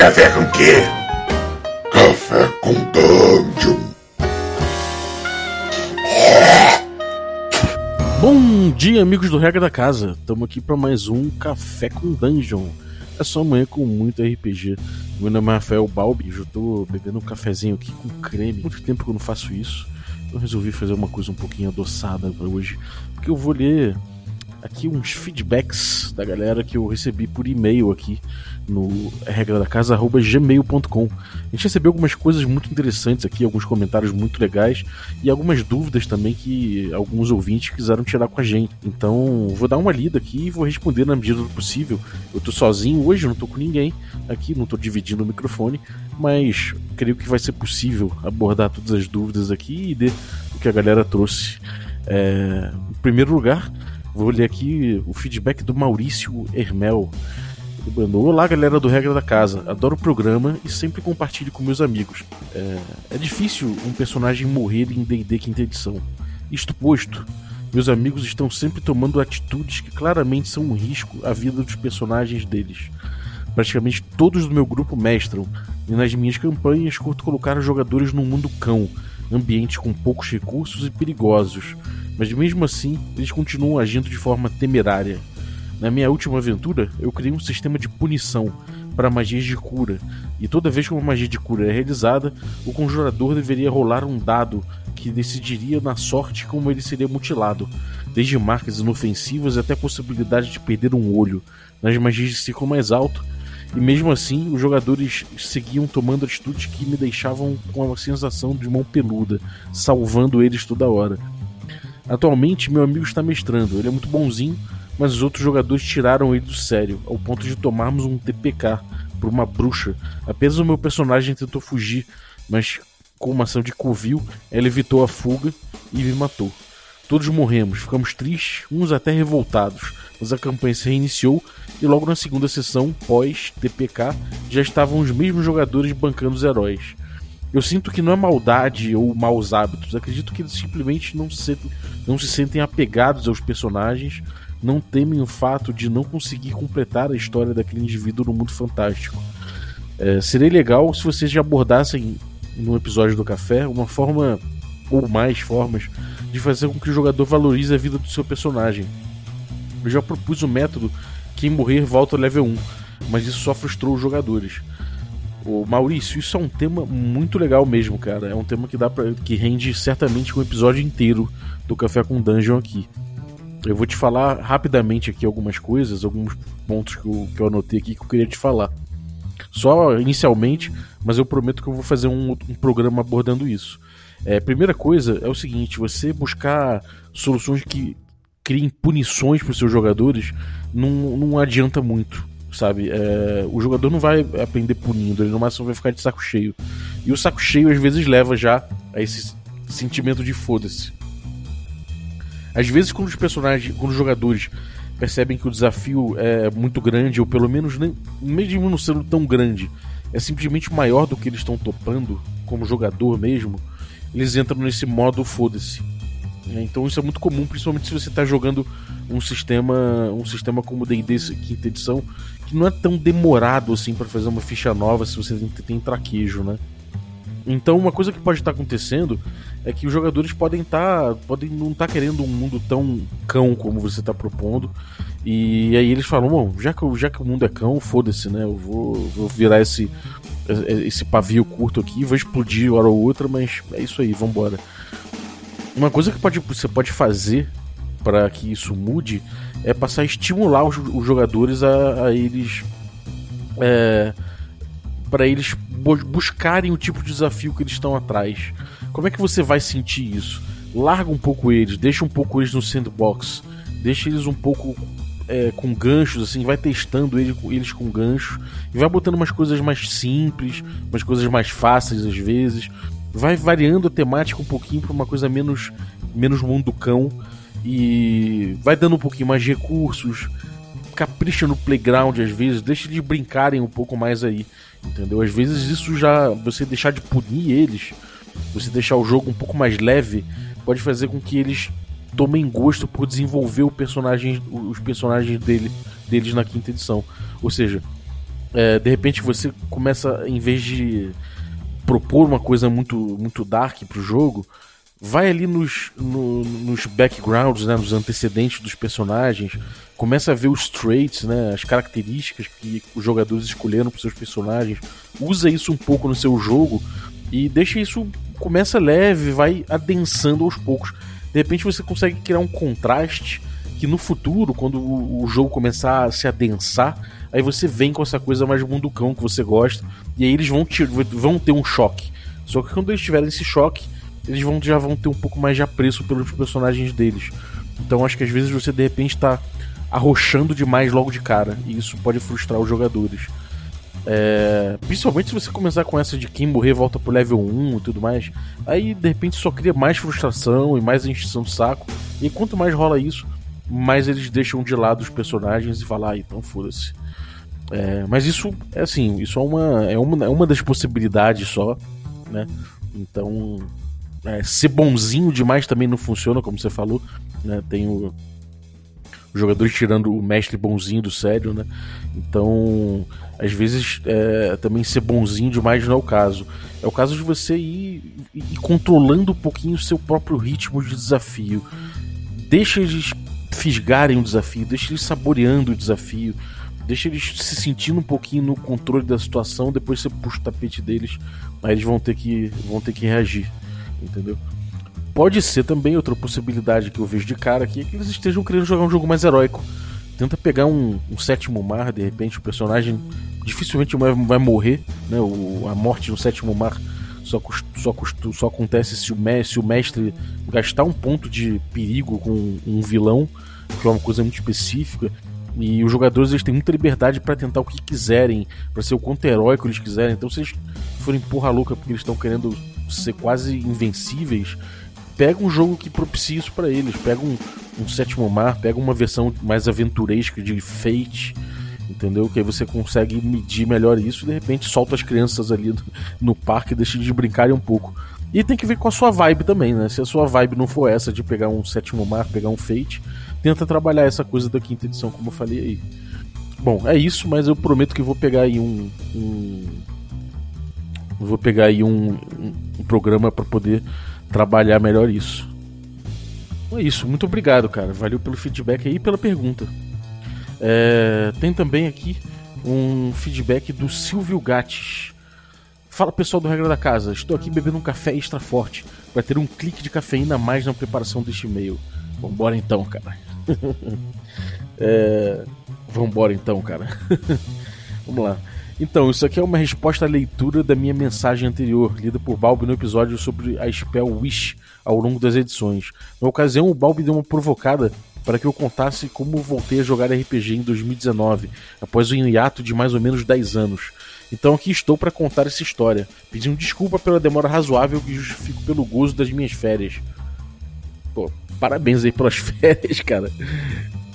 Café com quê? Café com Dungeon. Bom dia, amigos do Regra da Casa. Estamos aqui para mais um Café com Dungeon. É só amanhã com muito RPG. Meu nome é Rafael Balbi, eu tô bebendo um cafezinho aqui com creme. Muito tempo que eu não faço isso. Eu resolvi fazer uma coisa um pouquinho adoçada para hoje, porque eu vou ler aqui uns feedbacks da galera que eu recebi por e-mail aqui no regra da casa gmail.com. A gente recebeu algumas coisas muito interessantes aqui, alguns comentários muito legais e algumas dúvidas também que alguns ouvintes quiseram tirar com a gente. Então, vou dar uma lida aqui e vou responder na medida do possível. Eu tô sozinho hoje, não tô com ninguém aqui, não tô dividindo o microfone, mas creio que vai ser possível abordar todas as dúvidas aqui e ver o que a galera trouxe. É, em primeiro lugar, vou ler aqui o feedback do Maurício Hermel. Ele mandou: Olá, galera do Regra da Casa. Adoro o programa e sempre compartilho com meus amigos. É, é difícil um personagem morrer em DD Quinta Edição. Isto posto, meus amigos estão sempre tomando atitudes que claramente são um risco à vida dos personagens deles. Praticamente todos do meu grupo mestram, e nas minhas campanhas curto colocar os jogadores num mundo cão, ambientes com poucos recursos e perigosos, mas mesmo assim eles continuam agindo de forma temerária. Na minha última aventura, eu criei um sistema de punição para magias de cura, e toda vez que uma magia de cura é realizada, o conjurador deveria rolar um dado que decidiria na sorte como ele seria mutilado, desde marcas inofensivas até a possibilidade de perder um olho, nas magias de ciclo mais alto, e mesmo assim os jogadores seguiam tomando atitudes que me deixavam com a sensação de mão peluda, salvando eles toda hora. Atualmente, meu amigo está mestrando, ele é muito bonzinho, mas os outros jogadores tiraram ele do sério, ao ponto de tomarmos um TPK por uma bruxa. Apenas o meu personagem tentou fugir, mas com uma ação de covil, ela evitou a fuga e me matou. Todos morremos, ficamos tristes, uns até revoltados, mas a campanha se reiniciou e logo na segunda sessão, pós-TPK, já estavam os mesmos jogadores bancando os heróis. Eu sinto que não é maldade ou maus hábitos, acredito que eles simplesmente não se, não se sentem apegados aos personagens não temem o fato de não conseguir completar a história daquele indivíduo no mundo fantástico. É, seria legal se vocês já abordassem no episódio do café uma forma ou mais formas de fazer com que o jogador valorize a vida do seu personagem. Eu já propus o método quem morrer volta ao level 1, mas isso só frustrou os jogadores. O Maurício, isso é um tema muito legal mesmo, cara. É um tema que dá para que rende certamente um episódio inteiro do Café com Dungeon aqui. Eu vou te falar rapidamente aqui algumas coisas, alguns pontos que eu, que eu anotei aqui que eu queria te falar. Só inicialmente, mas eu prometo que eu vou fazer um, um programa abordando isso. É, primeira coisa é o seguinte: você buscar soluções que criem punições para os seus jogadores não, não adianta muito, sabe? É, o jogador não vai aprender punindo, ele no máximo vai ficar de saco cheio. E o saco cheio às vezes leva já a esse sentimento de foda-se. Às vezes, quando os personagens, quando os jogadores percebem que o desafio é muito grande, ou pelo menos nem, mesmo não sendo tão grande, é simplesmente maior do que eles estão topando, como jogador mesmo, eles entram nesse modo foda-se. É, então isso é muito comum, principalmente se você está jogando um sistema, um sistema como D&D quinta edição, que não é tão demorado assim para fazer uma ficha nova se você tem, traquejo, né? Então uma coisa que pode estar tá acontecendo é que os jogadores podem estar. Tá, podem não estar tá querendo um mundo tão cão como você está propondo. E aí eles falam, bom, já que, já que o mundo é cão, foda-se, né? Eu vou, vou virar esse, esse pavio curto aqui, vou explodir hora ou outra, mas é isso aí, vambora. Uma coisa que pode, você pode fazer para que isso mude é passar a estimular os, os jogadores a, a eles. É, para eles buscarem o tipo de desafio que eles estão atrás. Como é que você vai sentir isso? Larga um pouco eles, deixa um pouco eles no sandbox, deixa eles um pouco é, com ganchos, assim, vai testando eles, eles com ganchos e vai botando umas coisas mais simples, umas coisas mais fáceis às vezes, vai variando a temática um pouquinho para uma coisa menos menos mundo cão e vai dando um pouquinho mais de recursos, capricha no playground às vezes, deixa eles brincarem um pouco mais aí, entendeu? Às vezes isso já você deixar de punir eles você deixar o jogo um pouco mais leve, pode fazer com que eles tomem gosto por desenvolver o personagem, os personagens dele, deles na quinta edição. Ou seja, é, de repente você começa, em vez de propor uma coisa muito, muito dark pro jogo, vai ali nos, no, nos backgrounds, né, nos antecedentes dos personagens, começa a ver os traits, né, as características que os jogadores escolheram para seus personagens, usa isso um pouco no seu jogo e deixa isso começa leve, vai adensando aos poucos. De repente você consegue criar um contraste que no futuro, quando o, jogo começar a se adensar, aí você vem com essa coisa mais munducão que você gosta, e aí eles vão, te, vão ter um choque. Só que quando eles tiverem esse choque, eles vão, já vão ter um pouco mais de apreço pelos personagens deles. Então acho que às vezes você de repente está arrochando demais logo de cara, e isso pode frustrar os jogadores. É, principalmente se você começar com essa de quem morrer volta pro level 1 e tudo mais, aí de repente só cria mais frustração e mais encheção de saco. E quanto mais rola isso, mais eles deixam de lado os personagens e falar, ah, então foda-se. É, mas isso é assim, isso é uma, é uma, é uma das possibilidades só, né? Então, é, ser bonzinho demais também não funciona, como você falou. Né? Tem o, os jogadores tirando o mestre bonzinho do sério, né? Então, às vezes, é, também ser bonzinho demais não é o caso. É o caso de você ir, ir controlando um pouquinho o seu próprio ritmo de desafio. Deixa eles fisgarem o desafio, deixa eles saboreando o desafio, deixa eles se sentindo um pouquinho no controle da situação, depois você puxa o tapete deles, aí eles vão ter que, vão ter que reagir entendeu? Pode ser também outra possibilidade que eu vejo de cara aqui é que eles estejam querendo jogar um jogo mais heróico. Tenta pegar um, um sétimo mar, de repente o personagem dificilmente vai, vai morrer, né? O, a morte no sétimo mar só, só, só acontece se o, mestre, se o mestre gastar um ponto de perigo com um vilão, que é uma coisa muito específica. E os jogadores eles têm muita liberdade para tentar o que quiserem, para ser o quanto heróico eles quiserem. Então, se eles forem porra louca porque eles estão querendo ser quase invencíveis, pega um jogo que propicie isso para eles. Pega um, um, sétimo mar, pega uma versão mais aventuresca de Fate, entendeu? Que aí você consegue medir melhor isso e de repente solta as crianças ali no, no parque e deixa de brincarem um pouco. E tem que ver com a sua vibe também, né? Se a sua vibe não for essa de pegar um sétimo mar, pegar um Fate, tenta trabalhar essa coisa da quinta edição, como eu falei aí. Bom, é isso, mas eu prometo que vou pegar aí um, um vou pegar aí um, um, programa para poder trabalhar melhor isso. É isso, muito obrigado, cara. Valeu pelo feedback aí e pela pergunta. É, tem também aqui um feedback do Silvio Gates. Fala pessoal do Regra da Casa, estou aqui bebendo um café extra forte para ter um clique de cafeína a mais na preparação deste e-mail. Vambora então, cara. é, vambora então, cara. Vamos lá. Então, isso aqui é uma resposta à leitura da minha mensagem anterior, lida por Balbi no episódio sobre a spell Wish ao longo das edições. Na ocasião, o Balbi deu uma provocada para que eu contasse como voltei a jogar RPG em 2019, após um hiato de mais ou menos 10 anos. Então aqui estou para contar essa história, pedindo desculpa pela demora razoável que justifico pelo gozo das minhas férias. Pô, parabéns aí pelas férias, cara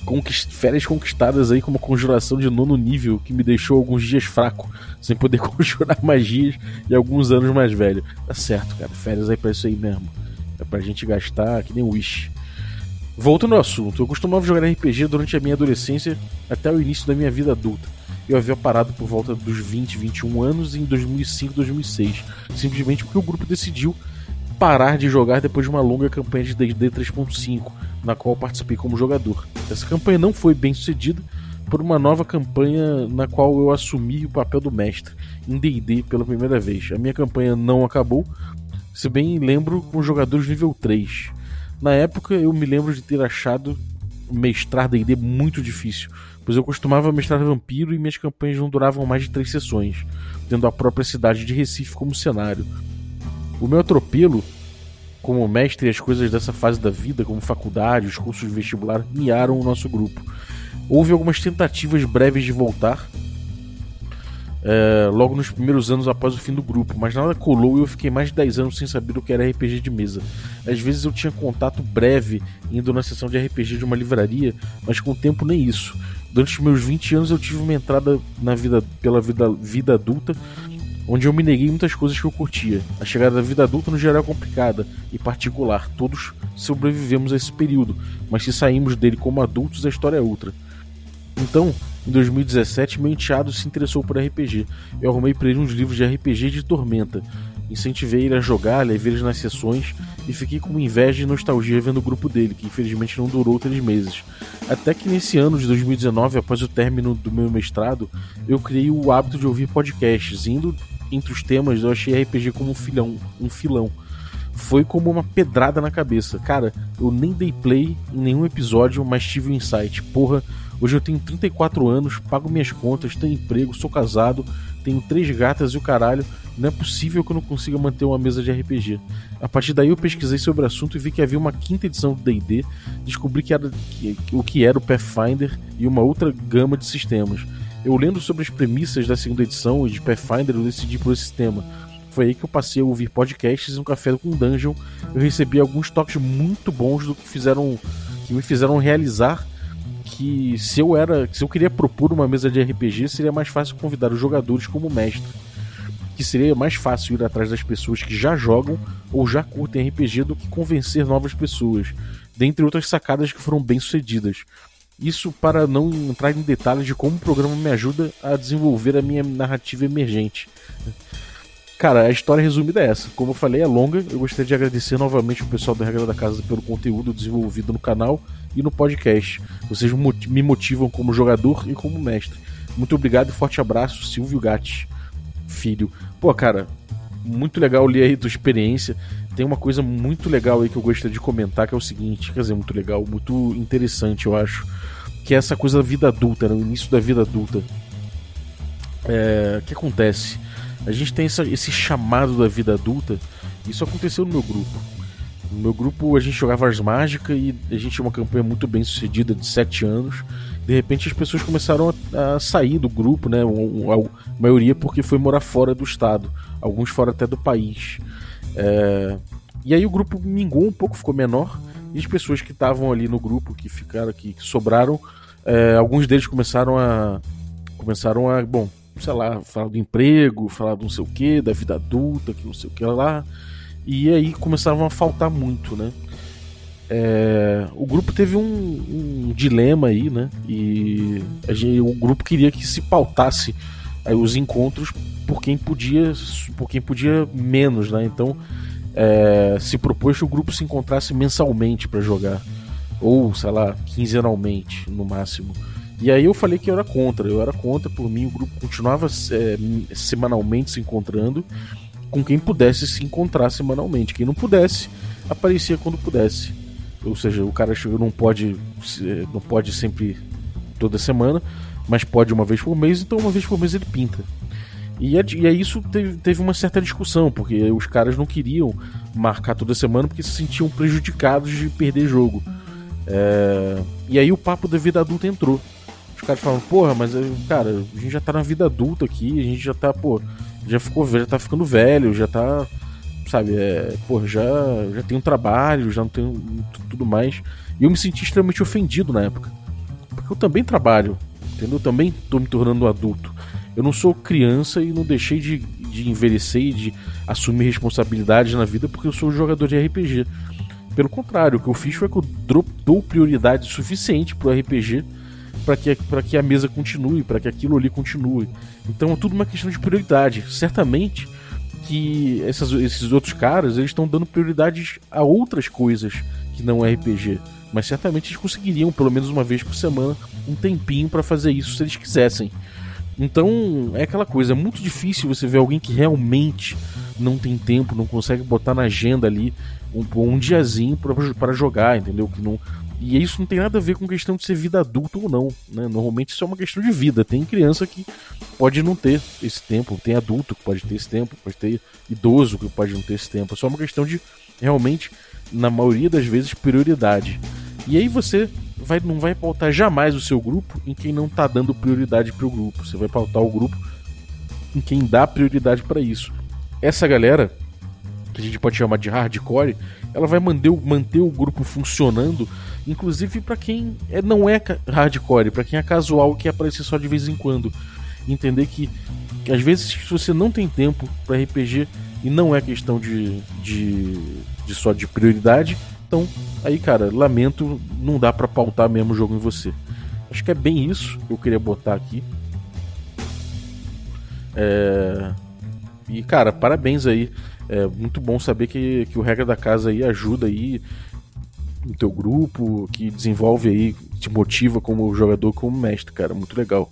conquist férias conquistadas aí com uma conjuração de nono nível que me deixou alguns dias fraco, sem poder conjurar magias e alguns anos mais velho. Tá certo, cara. Férias aí pra isso aí mesmo. É pra gente gastar que nem Wish. Voltando ao assunto, eu costumava jogar RPG durante a minha adolescência até o início da minha vida adulta. Eu havia parado por volta dos 20, 21 anos em 2005, 2006, simplesmente porque o grupo decidiu parar de jogar depois de uma longa campanha de D&D 3.5, na qual participei como jogador. Essa campanha não foi bem sucedida por uma nova campanha na qual eu assumi o papel do mestre em D&D pela primeira vez. A minha campanha não acabou, se bem lembro com jogadores nível 3. Na época eu me lembro de ter achado mestrar D&D muito difícil, pois eu costumava mestrar vampiro e minhas campanhas não duravam mais de três sessões, tendo a própria cidade de Recife como cenário. O meu atropelo como mestre as coisas dessa fase da vida, como faculdade, os cursos de vestibular, miaram o nosso grupo. Houve algumas tentativas breves de voltar, é, logo nos primeiros anos após o fim do grupo, mas nada colou e eu fiquei mais de 10 anos sem saber o que era RPG de mesa. Às vezes eu tinha contato breve indo na sessão de RPG de uma livraria, mas com o tempo nem isso. Durante os meus 20 anos eu tive uma entrada na vida pela vida, vida adulta onde eu me neguei muitas coisas que eu curtia. A chegada da vida adulta no geral é complicada e particular. Todos sobrevivemos a esse período, mas se saímos dele como adultos, a história é outra. Então, Em 2017, meu enteado se interessou por RPG. Eu arrumei para ele uns livros de RPG de Tormenta. Incentivei ele a jogar, levei ele nas sessões e fiquei com inveja e nostalgia vendo o grupo dele, que infelizmente não durou três meses. Até que nesse ano de 2019, após o término do meu mestrado, eu criei o hábito de ouvir podcasts. Indo entre os temas, eu achei RPG como um filão. Um filão. Foi como uma pedrada na cabeça. Cara, eu nem dei play em nenhum episódio, mas tive um insight. Porra, hoje eu tenho 34 anos, pago minhas contas, tenho emprego, sou casado, tenho três gatas e o caralho não é possível que eu não consiga manter uma mesa de RPG. A partir daí eu pesquisei sobre o assunto e vi que havia uma quinta edição do D&D, descobri que era, que, o que era o Pathfinder e uma outra gama de sistemas. Eu lendo sobre as premissas da segunda edição e de Pathfinder, eu decidi por esse sistema. Foi aí que eu passei a ouvir podcasts e um café com Dungeon. Eu recebi alguns toques muito bons do que fizeram que me fizeram realizar que se eu era, se eu queria propor uma mesa de RPG, seria mais fácil convidar os jogadores como mestre que seria mais fácil ir atrás das pessoas que já jogam ou já curtem RPG do que convencer novas pessoas, dentre outras sacadas que foram bem sucedidas. Isso para não entrar em detalhes de como o programa me ajuda a desenvolver a minha narrativa emergente. Cara, a história resumida é essa. Como eu falei, é longa. Eu gostaria de agradecer novamente o pessoal da Regra da Casa pelo conteúdo desenvolvido no canal e no podcast. Vocês me motivam como jogador e como mestre. Muito obrigado e forte abraço, Silvio Gatti filho. Pô, cara, muito legal ler aí tua experiência. Tem uma coisa muito legal aí que eu gostaria de comentar, que é o seguinte, quer dizer, muito legal, muito interessante, eu acho, que é essa coisa da vida adulta, né, no início da vida adulta. É, o que acontece? A gente tem essa, esse chamado da vida adulta, isso aconteceu no meu grupo. No meu grupo a gente jogava Ars Mágica e a gente tinha uma campanha muito bem sucedida de 7 anos de repente as pessoas começaram a, a sair do grupo, né? A, maioria porque foi morar fora do estado, alguns fora até do país. É... E aí o grupo mingou um pouco, ficou menor, e as pessoas que estavam ali no grupo, que ficaram aqui, que sobraram, é... alguns deles começaram a. Começaram a, bom, sei lá, falar do emprego, falar do não sei o que, da vida adulta, que não sei o que lá. E aí começavam a faltar muito, né? É, o grupo teve um, um, dilema aí, né? E gente, o grupo queria que se pautasse aí, os encontros por quem podia, por quem podia menos, né? Então é, se propôs que o grupo se encontrasse mensalmente para jogar, ou sei lá, quinzenalmente no máximo. E aí eu falei que eu era contra, eu era contra, por mim o grupo continuava é, semanalmente se encontrando com quem pudesse se encontrar semanalmente. Quem não pudesse, aparecia quando pudesse ou seja, o cara não pode não pode sempre toda semana, mas pode uma vez por mês, então uma vez por mês ele pinta. E, é, e é isso teve, teve uma certa discussão, porque os caras não queriam marcar toda semana porque se sentiam prejudicados de perder jogo. É, e aí o papo da vida adulta entrou. Os caras falam, porra, mas eh, cara, a gente já tá na vida adulta aqui, a gente já tá, pô, já ficou já tá ficando velho, já tá sabe, é, pô, já, já tenho trabalho, já não tenho tudo mais. E eu me senti extremamente ofendido na época. Porque eu também trabalho, entendeu? Eu também tô me tornando adulto. Eu não sou criança e não deixei de, de envelhecer e de assumir responsabilidades na vida porque eu sou jogador de RPG. Pelo contrário, o que eu fiz foi que eu dou prioridade suficiente pro RPG para que, que a mesa continue, para que aquilo ali continue. Então é tudo uma questão de prioridade. Certamente que essas, esses outros caras eles estão dando prioridades a outras coisas que não é RPG. Mas certamente eles conseguiriam, pelo menos uma vez por semana, um tempinho para fazer isso se eles quisessem. Então é aquela coisa, é muito difícil você ver alguém que realmente não tem tempo, não consegue botar na agenda ali um, um diazinho para jogar, entendeu? Que não, e isso não tem nada a ver com questão de ser vida adulta ou não. Né? Normalmente isso é uma questão de vida. Tem criança que pode não ter esse tempo, tem adulto que pode ter esse tempo, pode ter idoso que pode não ter esse tempo. É só uma questão de realmente, na maioria das vezes, prioridade. E aí você vai, não vai pautar jamais o seu grupo em quem não está dando prioridade para o grupo. Você vai pautar o grupo em quem dá prioridade para isso. Essa galera, que a gente pode chamar de hardcore, ela vai manter, manter o grupo funcionando Inclusive para quem é, não é hardcore, para quem é casual que aparece só de vez em quando. Entender que, que às vezes se você não tem tempo para RPG e não é questão de, de, de só de prioridade, então aí cara, lamento, não dá para pautar mesmo o jogo em você. Acho que é bem isso que eu queria botar aqui. É... E, cara, parabéns aí. É muito bom saber que, que o Regra da Casa aí ajuda aí no teu grupo, que desenvolve aí, te motiva como jogador, como mestre, cara. Muito legal.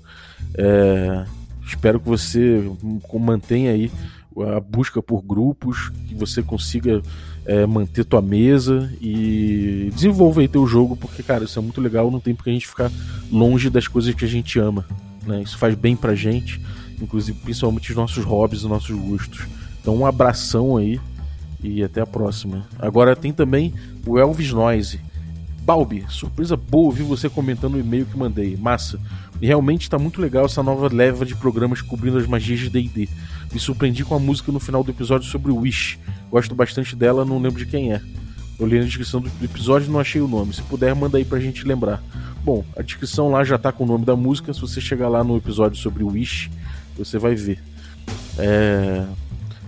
É... Espero que você mantenha aí a busca por grupos, que você consiga é, manter tua mesa e desenvolva aí teu jogo, porque, cara, isso é muito legal, não tem porque a gente ficar longe das coisas que a gente ama. Né? Isso faz bem pra gente, inclusive principalmente os nossos hobbies e nossos gostos. Então um abração aí e até a próxima. Agora tem também o Elvis Noise. Balbi, surpresa boa ouvir você comentando o e-mail que mandei. Massa. E realmente está muito legal essa nova leva de programas cobrindo as magias de D&D. Me surpreendi com a música no final do episódio sobre Wish. Gosto bastante dela, não lembro de quem é. Eu li na descrição do episódio e não achei o nome. Se puder, manda aí pra gente lembrar. Bom, a descrição lá já tá com o nome da música. Se você chegar lá no episódio sobre Wish, você vai ver. É...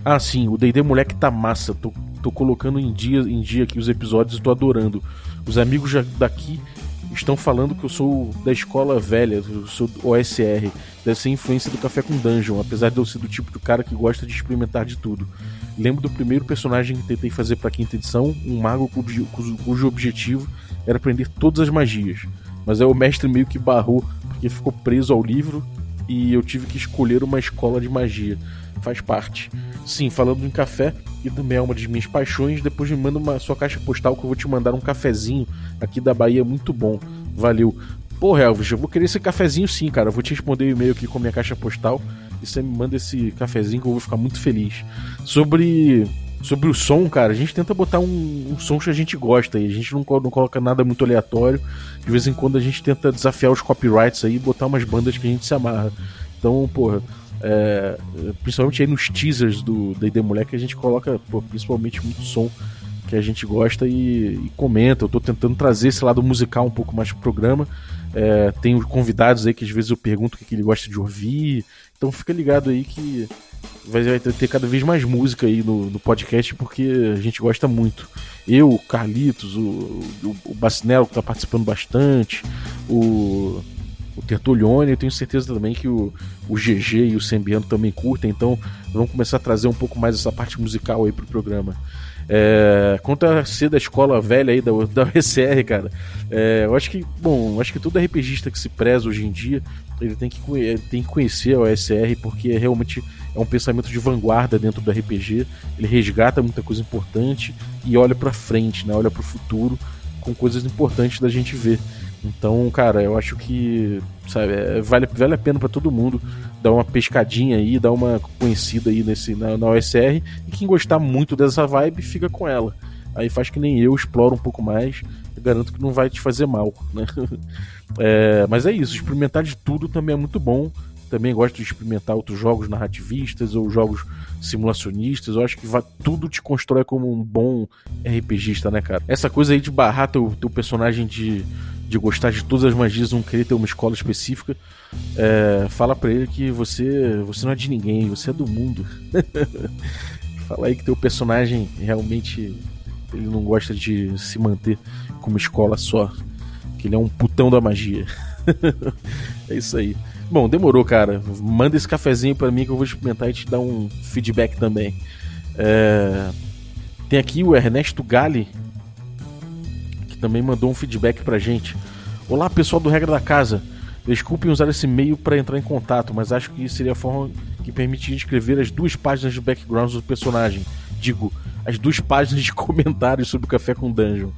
Ah, sim, o D&D Moleque tá massa. Tô, tô colocando em dia, em dia aqui os episódios e tô adorando. Os amigos daqui estão falando que eu sou da escola velha, eu sou OSR. Deve ser influência do Café com Dungeon, apesar de eu ser do tipo do cara que gosta de experimentar de tudo. Lembro do primeiro personagem que tentei fazer para quinta edição, um mago cujo, cujo objetivo era aprender todas as magias. Mas aí o mestre meio que barrou porque ficou preso ao livro e eu tive que escolher uma escola de magia. Faz parte. Sim, falando em café, e também é uma das minhas paixões, depois me manda uma sua caixa postal que eu vou te mandar um cafezinho aqui da Bahia muito bom. Valeu. Pô, Elvis, eu vou querer esse cafezinho sim, cara. Eu vou te responder o e-mail aqui com a minha caixa postal e você me manda esse cafezinho que eu vou ficar muito feliz. Sobre sobre o som, cara, a gente tenta botar um, um som que a gente gosta aí. A gente não, não, coloca nada muito aleatório. De vez em quando a gente tenta desafiar os copyrights aí e botar umas bandas que a gente se amarra. Então, porra, é, principalmente aí nos teasers do D&D Moleque a gente coloca pô, principalmente muito som que a gente gosta e, e, comenta. Eu tô tentando trazer esse lado musical um pouco mais pro programa. É, tem convidados aí que às vezes eu pergunto o que, que ele gosta de ouvir. Então fica ligado aí que vai, vai ter cada vez mais música aí no, no, podcast porque a gente gosta muito. Eu, o Carlitos, o, o, o Bacinello que tá participando bastante, o o Tertulione, eu tenho certeza também que o, o GG e o Sembiano também curtem, então vamos começar a trazer um pouco mais essa parte musical aí pro programa. É, quanto a ser da escola velha aí da, da USR, cara, é, eu acho que, bom, acho que todo RPGista que se preza hoje em dia, ele tem que, ele tem que conhecer a OSR porque realmente é um pensamento de vanguarda dentro do RPG. Ele resgata muita coisa importante e olha para frente, né? Olha para o futuro com coisas importantes da gente ver. Então, cara, eu acho que sabe, é, vale, vale a pena para todo mundo dar uma pescadinha aí, dar uma conhecida aí nesse, na, na OSR. E quem gostar muito dessa vibe, fica com ela. Aí faz que nem eu, explora um pouco mais. Garanto que não vai te fazer mal, né? É, mas é isso, experimentar de tudo também é muito bom. Também gosto de experimentar outros jogos narrativistas ou jogos simulacionistas. Eu acho que vai, tudo te constrói como um bom RPGista, né, cara? Essa coisa aí de barrar teu, teu personagem de de gostar de todas as magias, não querer ter uma escola específica, é, fala para ele que você, você não é de ninguém, você é do mundo. fala aí que teu personagem realmente ele não gosta de se manter com uma escola só, que ele é um putão da magia. é isso aí. Bom, demorou, cara. Manda esse cafezinho para mim que eu vou experimentar e te dar um feedback também. É... Tem aqui o Ernesto Gali, também mandou um feedback pra gente. Olá, pessoal do Regra da Casa. Desculpem usar esse e-mail para entrar em contato, mas acho que seria a forma que permitiria escrever as duas páginas de background do personagem. Digo, as duas páginas de comentários sobre o Café com Dungeon.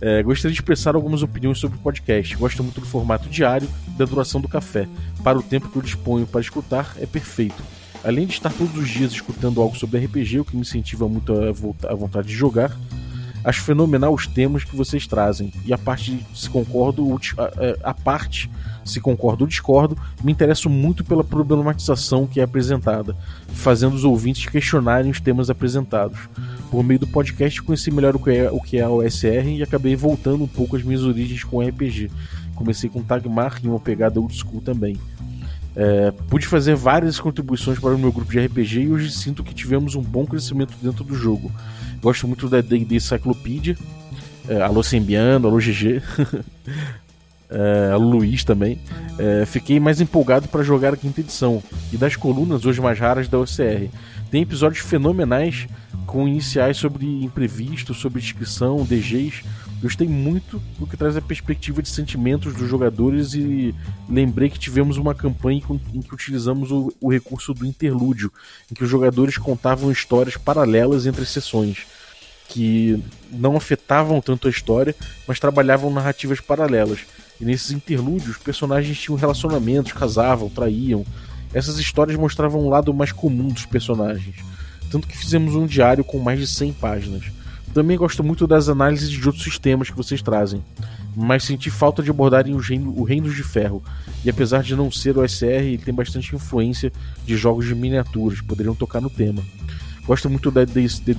É, gostaria de expressar algumas opiniões sobre o podcast. Gosto muito do formato diário e da duração do café. Para o tempo que eu disponho para escutar, é perfeito. Além de estar todos os dias escutando algo sobre RPG, o que me incentiva muito a, a vontade de jogar, Acho fenomenal os temas que vocês trazem. E a parte se concordo, a, a parte se concordo ou discordo, me interesso muito pela problematização que é apresentada, fazendo os ouvintes questionarem os temas apresentados. Por meio do podcast conheci melhor o que é, o que é a OSR e acabei voltando um pouco às minhas origens com RPG. Comecei com Tagmar e uma pegada old school também. É, pude fazer várias contribuições para o meu grupo de RPG e hoje sinto que tivemos um bom crescimento dentro do jogo. Gosto muito da D&D Cyclopedia. É, alô Sembiano, alô GG. é, Luiz também, é, fiquei mais empolgado para jogar a quinta edição e das colunas hoje mais raras da OCR. Tem episódios fenomenais com iniciais sobre imprevisto, sobre descrição, DGs. Gostei muito do que traz a perspectiva de sentimentos dos jogadores e lembrei que tivemos uma campanha em que utilizamos o, o recurso do interlúdio, em que os jogadores contavam histórias paralelas entre sessões que não afetavam tanto a história, mas trabalhavam narrativas paralelas. E nesses interlúdios, os personagens tinham relacionamentos, casavam, traíam. Essas histórias mostravam um lado mais comum dos personagens. Tanto que fizemos um diário com mais de 100 páginas. Também gosto muito das análises de outros sistemas que vocês trazem, mas senti falta de abordarem o reino, o Reinos de Ferro. E apesar de não ser o SR, ele tem bastante influência de jogos de miniaturas, poderiam tocar no tema. Gosto muito da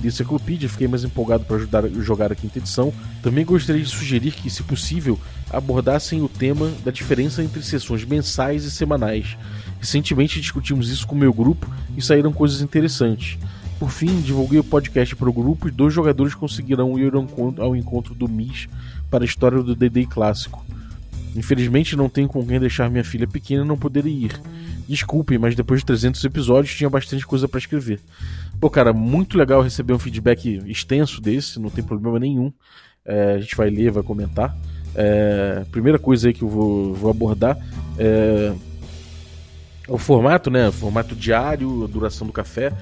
Encyclopedia, fiquei mais empolgado para ajudar jogar a quinta edição. Também gostaria de sugerir que, se possível, abordassem o tema da diferença entre sessões mensais e semanais. Recentemente discutimos isso com o meu grupo e saíram coisas interessantes. Por fim, divulguei o podcast para o grupo e dois jogadores conseguirão ir ao encontro do MIS para a história do DD clássico. Infelizmente não tenho com quem deixar minha filha pequena não poderia ir. Desculpem, mas depois de 300 episódios tinha bastante coisa para escrever. Pô, cara, muito legal receber um feedback extenso desse, não tem problema nenhum. É, a gente vai ler, vai comentar. É, primeira coisa aí que eu vou, vou abordar é o formato, né? O formato diário, a duração do café.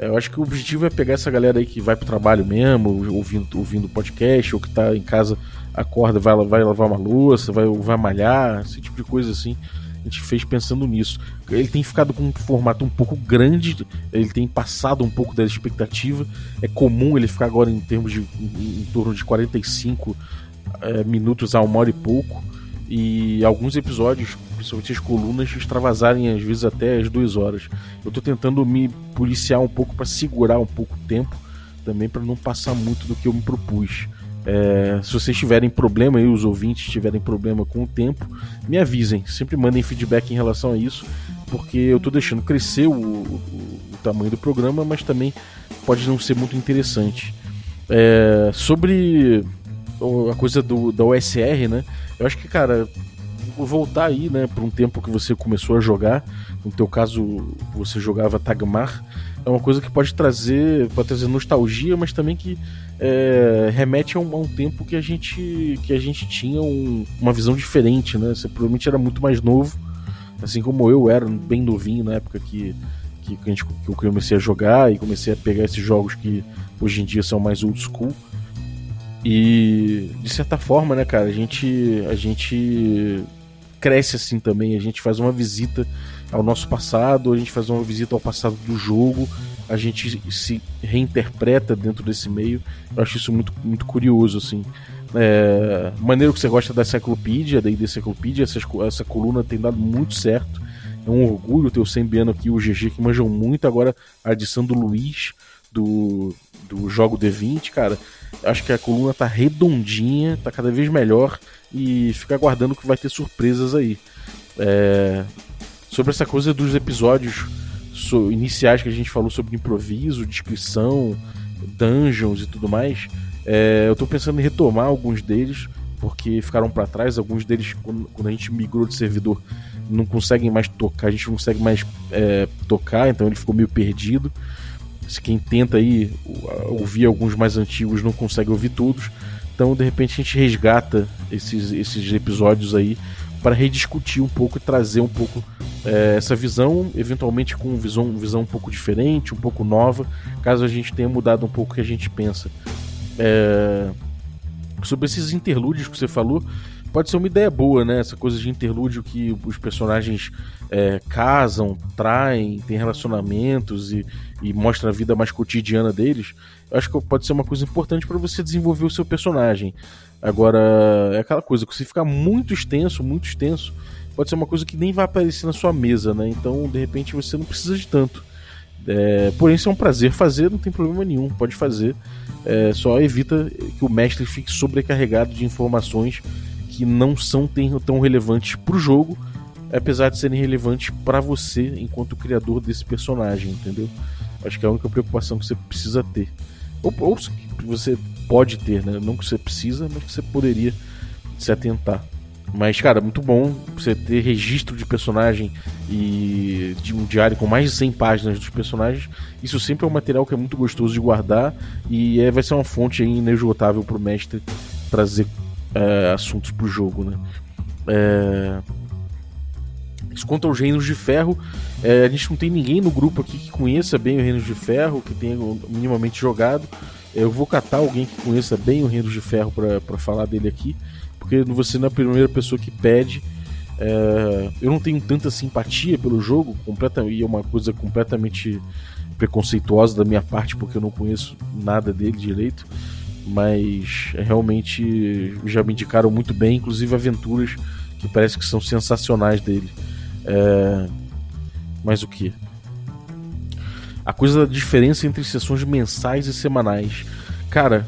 Eu acho que o objetivo é pegar essa galera aí que vai pro trabalho mesmo, ouvindo, ouvindo podcast, ou que tá em casa, acorda, vai, vai lavar uma louça, vai, vai malhar, esse tipo de coisa assim a gente fez pensando nisso. Ele tem ficado com um formato um pouco grande, ele tem passado um pouco da expectativa. É comum ele ficar agora em termos de em, em torno de 45 é, minutos a uma hora e pouco. E alguns episódios, principalmente as colunas, extravasarem às vezes até as duas horas. Eu estou tentando me policiar um pouco para segurar um pouco o tempo, também para não passar muito do que eu me propus. É, se vocês tiverem problema aí, os ouvintes tiverem problema com o tempo, me avisem. Sempre mandem feedback em relação a isso, porque eu estou deixando crescer o, o, o, tamanho do programa, mas também pode não ser muito interessante. É, sobre a coisa do, da OSR, né? Eu acho que, cara, voltar aí, né, para um tempo que você começou a jogar. No teu caso, você jogava Tagmar é uma coisa que pode trazer, pode trazer nostalgia, mas também que é, remete a um, a um, tempo que a gente, que a gente tinha um, uma visão diferente, né? Você provavelmente era muito mais novo, assim como eu era bem novinho na época que, que, que, gente, que eu comecei a jogar e comecei a pegar esses jogos que hoje em dia são mais old school. E de certa forma, né, cara, a gente, a gente cresce assim também, a gente faz uma visita ao nosso passado, a gente faz uma visita ao passado do jogo, a gente se reinterpreta dentro desse meio. Eu acho isso muito, muito curioso, assim. É, maneiro que você gosta da enciclopédia, da enciclopédia, essa, essa coluna tem dado muito certo. É um orgulho ter o Sembiano aqui, o GG, que manjam muito. Agora a adição do Luiz, do, do Jogo D20, cara. Acho que a coluna tá redondinha, tá cada vez melhor. E fica aguardando que vai ter surpresas aí. É, sobre essa coisa dos episódios iniciais que a gente falou sobre improviso, descrição, dungeons e tudo mais. É, eu estou pensando em retomar alguns deles, porque ficaram para trás. Alguns deles, quando, a gente migrou de servidor, não conseguem mais tocar, a gente não consegue mais é, tocar, então ele ficou meio perdido. Se quem tenta aí ouvir alguns mais antigos não consegue ouvir todos. Então, de repente, a gente resgata esses, esses episódios aí para rediscutir um pouco e trazer um pouco é, essa visão, eventualmente com visão, visão um pouco diferente, um pouco nova, caso a gente tenha mudado um pouco o que a gente pensa. É, sobre esses interlúdios que você falou, pode ser uma ideia boa, né? Essa coisa de interlúdio que os personagens é, casam, traem, têm relacionamentos e, e mostra a vida mais cotidiana deles. Eu acho que pode ser uma coisa importante para você desenvolver o seu personagem. Agora, é aquela coisa que se ficar muito extenso, muito extenso, pode ser uma coisa que nem vai aparecer na sua mesa, né? Então, de repente, você não precisa de tanto. É, porém, se é um prazer fazer, não tem problema nenhum, pode fazer. É, só evita que o mestre fique sobrecarregado de informações que não são tão relevantes para o jogo, apesar de serem relevantes para você enquanto criador desse personagem, entendeu? Acho que é a única preocupação que você precisa ter. Ou, ou você pode ter, né? Não que você precisa, mas que você poderia se atentar. Mas, cara, muito bom você ter registro de personagem e de um diário com mais de 100 páginas dos personagens. Isso sempre é um material que é muito gostoso de guardar e é, vai ser uma fonte inesgotável para o mestre trazer é, assuntos para o jogo, né? É... Quanto aos Reinos de Ferro, é, a gente não tem ninguém no grupo aqui que conheça bem o Reinos de Ferro, que tenha minimamente jogado. Eu vou catar alguém que conheça bem o Reinos de Ferro para falar dele aqui porque você não é a primeira pessoa que pede. É, eu não tenho tanta simpatia pelo jogo, completa, e é uma coisa completamente preconceituosa da minha parte, porque eu não conheço nada dele direito. Mas realmente já me indicaram muito bem, inclusive aventuras que parece que são sensacionais dele. É, mas o que? A coisa da diferença entre sessões mensais e semanais. Cara,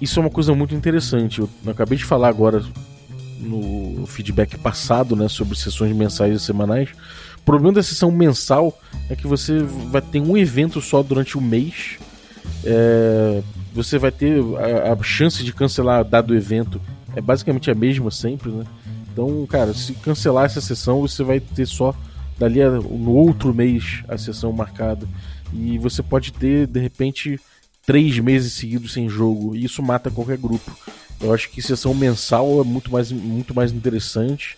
isso é uma coisa muito interessante. Eu acabei de falar agora no feedback passado, né, sobre sessões mensais e semanais. O problema da sessão mensal é que você vai ter um evento só durante o mês. É, você vai ter a, a, chance de cancelar dado evento é basicamente a mesma sempre, né? Então, cara, se cancelar essa sessão, você vai ter só dali a, no outro mês a sessão marcada. E você pode ter, de repente, três meses seguidos sem jogo. E isso mata qualquer grupo. Eu acho que sessão mensal é muito mais, muito mais interessante.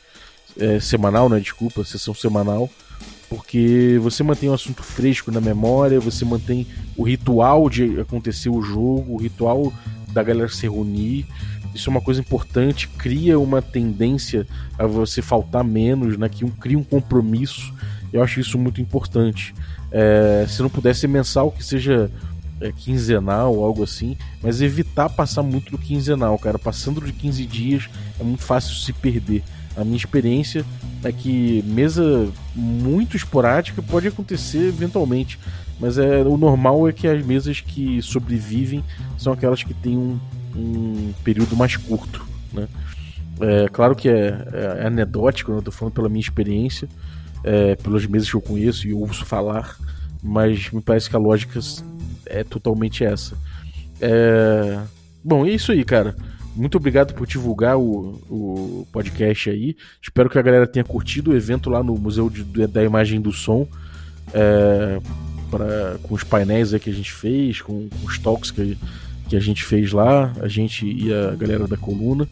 É, semanal, né? Desculpa, sessão semanal. Porque você mantém o assunto fresco na memória, você mantém o ritual de acontecer o jogo, o ritual da galera se reunir. Isso é uma coisa importante, cria uma tendência a você faltar menos, né? Que um, cria um compromisso. Eu acho isso muito importante. É, se não puder ser mensal, que seja é, quinzenal ou algo assim, mas evitar passar muito do quinzenal, cara. Passando de 15 dias é muito fácil se perder. A minha experiência é que mesa muito esporádica pode acontecer eventualmente, mas é o normal é que as mesas que sobrevivem são aquelas que têm um, um período mais curto, né? É claro que é, é anedótico, né? eu tô falando pela minha experiência, é, pelas mesas que eu conheço e ouço falar, mas me parece que a lógica é totalmente essa. É... Bom, é isso aí, cara. Muito obrigado por divulgar o, o podcast aí. Espero que a galera tenha curtido o evento lá no Museu de, da Imagem do Som. É, pra, com os painéis que a gente fez, com, com os talks que, que a gente fez lá, a gente e a galera da coluna,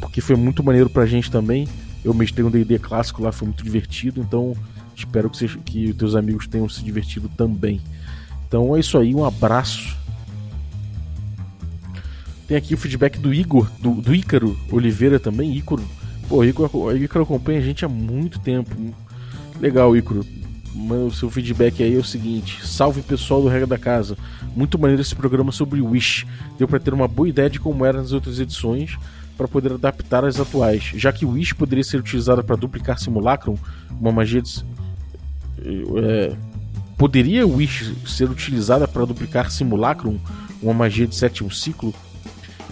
porque foi muito maneiro pra gente também. Eu mestrei um DD clássico lá, foi muito divertido, então espero que, seja, que os teus amigos tenham se divertido também. Então é isso aí, um abraço. Tem aqui o feedback do Igor, do, do Ícaro Oliveira também. Ícaro, pô, Ícaro, Ícaro acompanha a gente há muito tempo. Legal, Ícaro. O seu feedback aí é o seguinte: Salve pessoal do Regra da Casa. Muito maneiro esse programa sobre Wish. Deu para ter uma boa ideia de como era nas outras edições para poder adaptar às atuais, já que Wish poderia ser utilizada para duplicar Simulacrum, uma magia de. É, Poderia Wish ser utilizada para duplicar Simulacrum, uma magia de sétimo ciclo?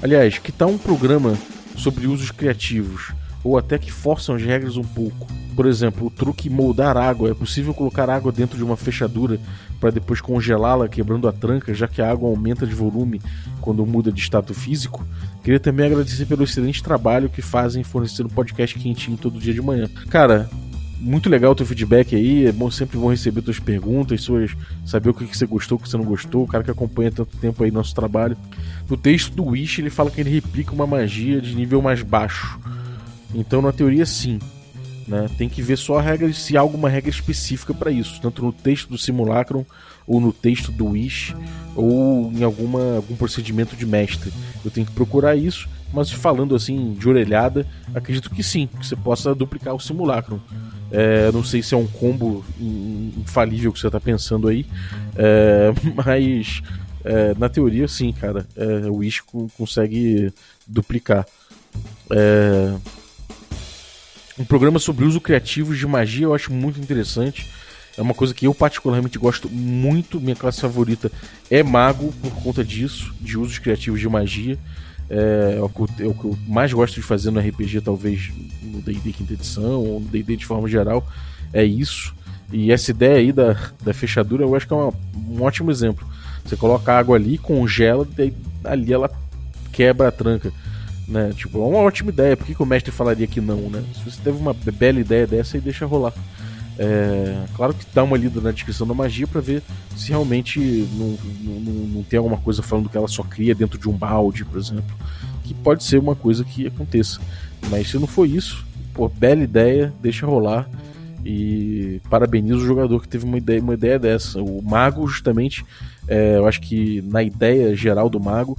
Aliás, que tal um programa sobre usos criativos, ou até que forçam as regras um pouco? Por exemplo, o truque moldar água. É possível colocar água dentro de uma fechadura para depois congelá-la, quebrando a tranca, já que a água aumenta de volume quando muda de estado físico? Queria também agradecer pelo excelente trabalho que fazem fornecendo podcast quentinho todo dia de manhã. Cara, muito legal o teu feedback aí. É bom, sempre bom receber tuas perguntas, suas, saber o que, que você gostou, o que você não gostou. O cara que acompanha tanto tempo aí nosso trabalho. No texto do Wish, ele fala que ele replica uma magia de nível mais baixo. Então, na teoria, sim. Né? Tem que ver só a regra, se há alguma regra específica para isso, tanto no texto do Simulacrum, ou no texto do Wish, ou em alguma, algum procedimento de mestre. Eu tenho que procurar isso, mas falando assim de orelhada, acredito que sim, que você possa duplicar o Simulacrum. É, não sei se é um combo infalível que você está pensando aí, é, mas é, na teoria, sim, cara. É, o Wish consegue duplicar. É, um programa sobre uso criativo de magia eu acho muito interessante. É uma coisa que eu particularmente gosto muito. Minha classe favorita é mago por conta disso, de usos criativos de magia. É, é, o que eu, é o que eu mais gosto de fazer no RPG, talvez no D&D quinta edição, ou no D&D de forma geral, é isso. E essa ideia aí da, da fechadura, eu acho que é uma, um ótimo exemplo. Você coloca a água ali, congela, e ali ela quebra a tranca. Né? Tipo, é uma ótima ideia. Por que, que o mestre falaria que não, né? Se você teve uma bela ideia dessa, aí deixa rolar. É, claro que dá uma lida na descrição da magia para ver se realmente não, não, não, tem alguma coisa falando que ela só cria dentro de um balde, por exemplo. Que pode ser uma coisa que aconteça. Mas se não for isso, pô, bela ideia, deixa rolar. E parabenizo o jogador que teve uma ideia, uma ideia dessa. O Mago, justamente, é, eu acho que na ideia geral do Mago,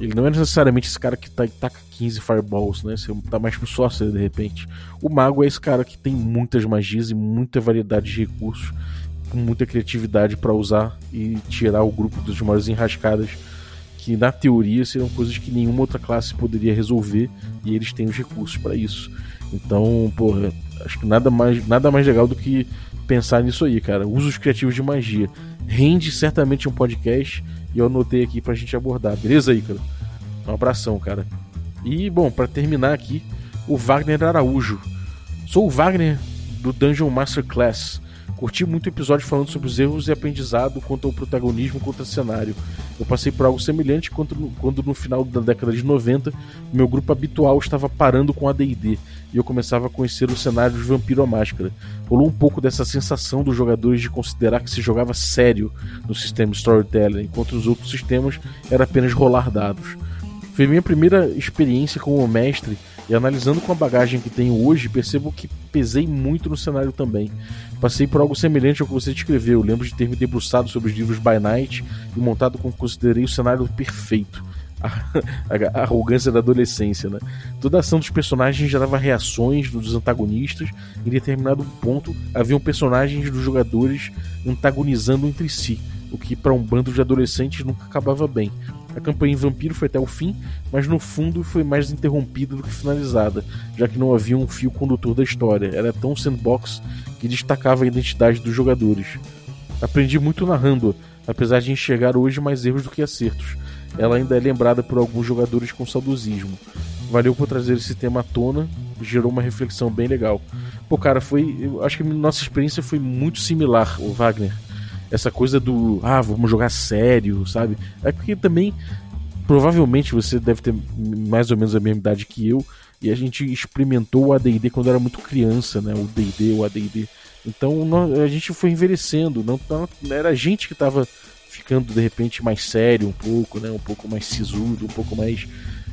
ele não é necessariamente esse cara que tá, taca 15 fireballs, né? Você tá mais pro sorcerer de repente. O Mago é esse cara que tem muitas magias e muita variedade de recursos, com muita criatividade para usar e tirar o grupo dos maiores enrascadas que na teoria seriam coisas que nenhuma outra classe poderia resolver e eles têm os recursos para isso. Então, porra, acho que nada mais, nada mais legal do que pensar nisso aí, cara. Usos criativos de magia. Rende certamente um podcast e eu anotei aqui pra gente abordar. Beleza, Ícaro? Um abração, cara. E, bom, para terminar aqui, o Wagner Araújo. Sou o Wagner do Dungeon Master Class. Curti muito o episódio falando sobre os erros e aprendizado quanto ao protagonismo contra cenário. Eu passei por algo semelhante quando, no final da década de 90 meu grupo habitual estava parando com AD&D e eu começava a conhecer o cenário de Vampiro à Máscara. Rolou um pouco dessa sensação dos jogadores de considerar que se jogava sério no sistema Storytelling, enquanto os outros sistemas era apenas rolar dados. Foi minha primeira experiência como mestre e analisando com a bagagem que tenho hoje, percebo que pesei muito no cenário também. Passei por algo semelhante ao que você descreveu. Lembro de ter me debruçado sobre os livros By Night e montado como considerei o cenário perfeito. A, arrogância da adolescência, né? Toda a ação dos personagens gerava reações dos antagonistas. Em determinado ponto, haviam personagens dos jogadores antagonizando entre si, o que para um bando de adolescentes nunca acabava bem. A campanha em Vampiro foi até o fim, mas no fundo foi mais interrompida do que finalizada, já que não havia um fio condutor da história. Era tão sandbox que destacava a identidade dos jogadores. Aprendi muito narrando, apesar de enxergar hoje mais erros do que acertos. Ela ainda é lembrada por alguns jogadores com saudosismo. Valeu por trazer esse tema à tona, gerou uma reflexão bem legal. Pô, cara, foi. Eu acho que nossa experiência foi muito similar, o Wagner essa coisa do ah, vamos jogar sério, sabe? É porque também provavelmente você deve ter mais ou menos a mesma idade que eu e a gente experimentou o AD&D quando era muito criança, né? O D&D, o AD&D. Então a gente foi envelhecendo, não, não era a gente que estava ficando de repente mais sério um pouco, né? Um pouco mais sisudo, um pouco mais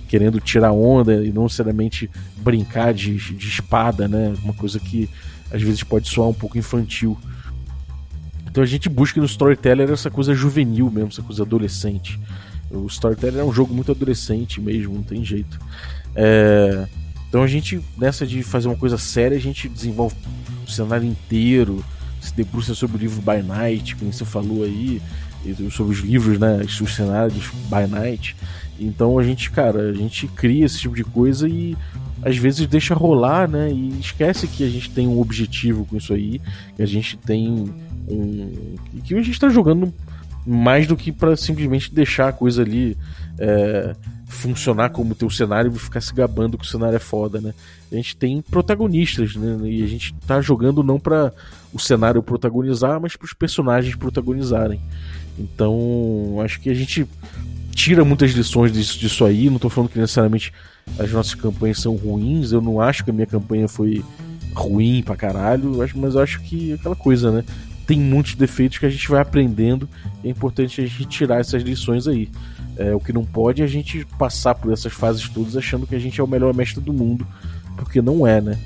querendo tirar onda e não necessariamente brincar de, de espada, né? Uma coisa que às vezes pode soar um pouco infantil. Então a gente busca no Storyteller essa coisa juvenil mesmo, essa coisa adolescente. O Storyteller é um jogo muito adolescente mesmo, não tem jeito. É... Então a gente, nessa de fazer uma coisa séria, a gente desenvolve o cenário inteiro, se debruça sobre o livro By Night, como você falou aí, sobre os livros, né, os cenários By Night. Então a gente, cara, a gente cria esse tipo de coisa e às vezes deixa rolar, né, e esquece que a gente tem um objetivo com isso aí, que a gente tem um, que a gente está jogando mais do que para simplesmente deixar a coisa ali é, funcionar como teu cenário e ficar se gabando que o cenário é foda, né? A gente tem protagonistas, né? E a gente tá jogando não para o cenário protagonizar, mas para os personagens protagonizarem. Então, acho que a gente tira muitas lições disso, disso aí. Não tô falando que necessariamente as nossas campanhas são ruins. Eu não acho que a minha campanha foi ruim pra caralho, mas eu acho que aquela coisa, né? tem muitos defeitos que a gente vai aprendendo. é importante a gente tirar essas lições aí. É, o que não pode é a gente passar por essas fases todas achando que a gente é o melhor mestre do mundo, porque não é, né?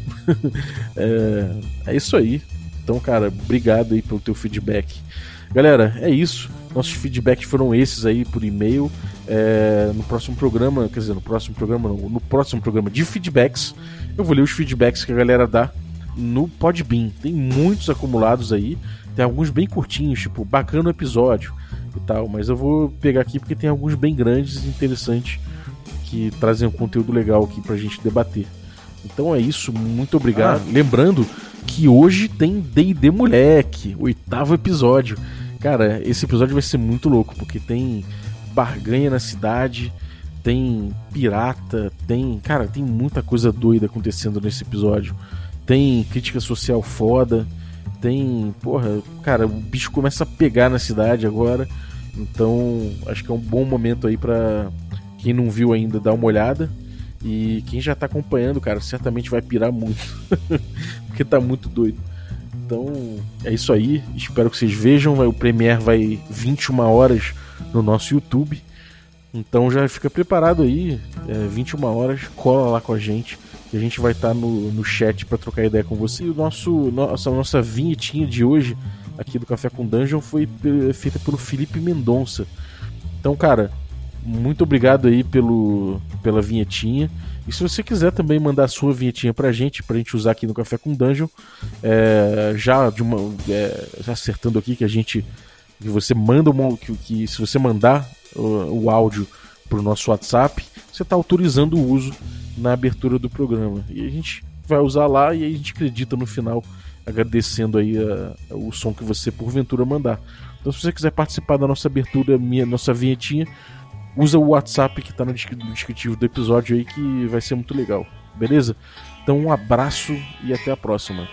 é, é isso aí. Então, cara, obrigado aí pelo teu feedback. Galera, é isso. Nossos feedbacks foram esses aí por e-mail. É, no próximo programa, quer dizer, no próximo programa não, no próximo programa de feedbacks, eu vou ler os feedbacks que a galera dá no Podbean. Tem muitos acumulados aí. Tem alguns bem curtinhos, tipo, bacana o episódio e tal, mas eu vou pegar aqui porque tem alguns bem grandes e interessantes que trazem um conteúdo legal aqui pra gente debater. Então é isso, muito obrigado. Ah. Lembrando que hoje tem D&D Moleque, oitavo episódio. Cara, esse episódio vai ser muito louco, porque tem barganha na cidade, tem pirata, tem... Cara, tem muita coisa doida acontecendo nesse episódio. Tem crítica social foda, tem. Porra, cara, o bicho começa a pegar na cidade agora. Então, acho que é um bom momento aí para quem não viu ainda dar uma olhada. E quem já tá acompanhando, cara, certamente vai pirar muito. porque tá muito doido. Então é isso aí. Espero que vocês vejam. O Premiere vai 21 horas no nosso YouTube. Então já fica preparado aí. É, 21 horas, cola lá com a gente. E a gente vai estar tá no, no chat para trocar ideia com você. E o nosso, nossa, nossa vinhetinha de hoje aqui do Café com Dungeon foi feita pelo Felipe Mendonça. Então, cara, muito obrigado aí pelo, pela vinhetinha. E se você quiser também mandar sua vinhetinha pra gente, pra gente usar aqui no Café com Dungeon, é, já de uma. É, acertando aqui que a gente. Que você manda uma. Que, que se você mandar o, o áudio pro nosso WhatsApp, você está autorizando o uso na abertura do programa. E a gente vai usar lá e a gente acredita no final, agradecendo aí a, a, o som que você porventura mandar. Então se você quiser participar da nossa abertura, minha, nossa vinhetinha, usa o WhatsApp que está no descritivo do episódio aí que vai ser muito legal. Beleza? Então um abraço e até a próxima.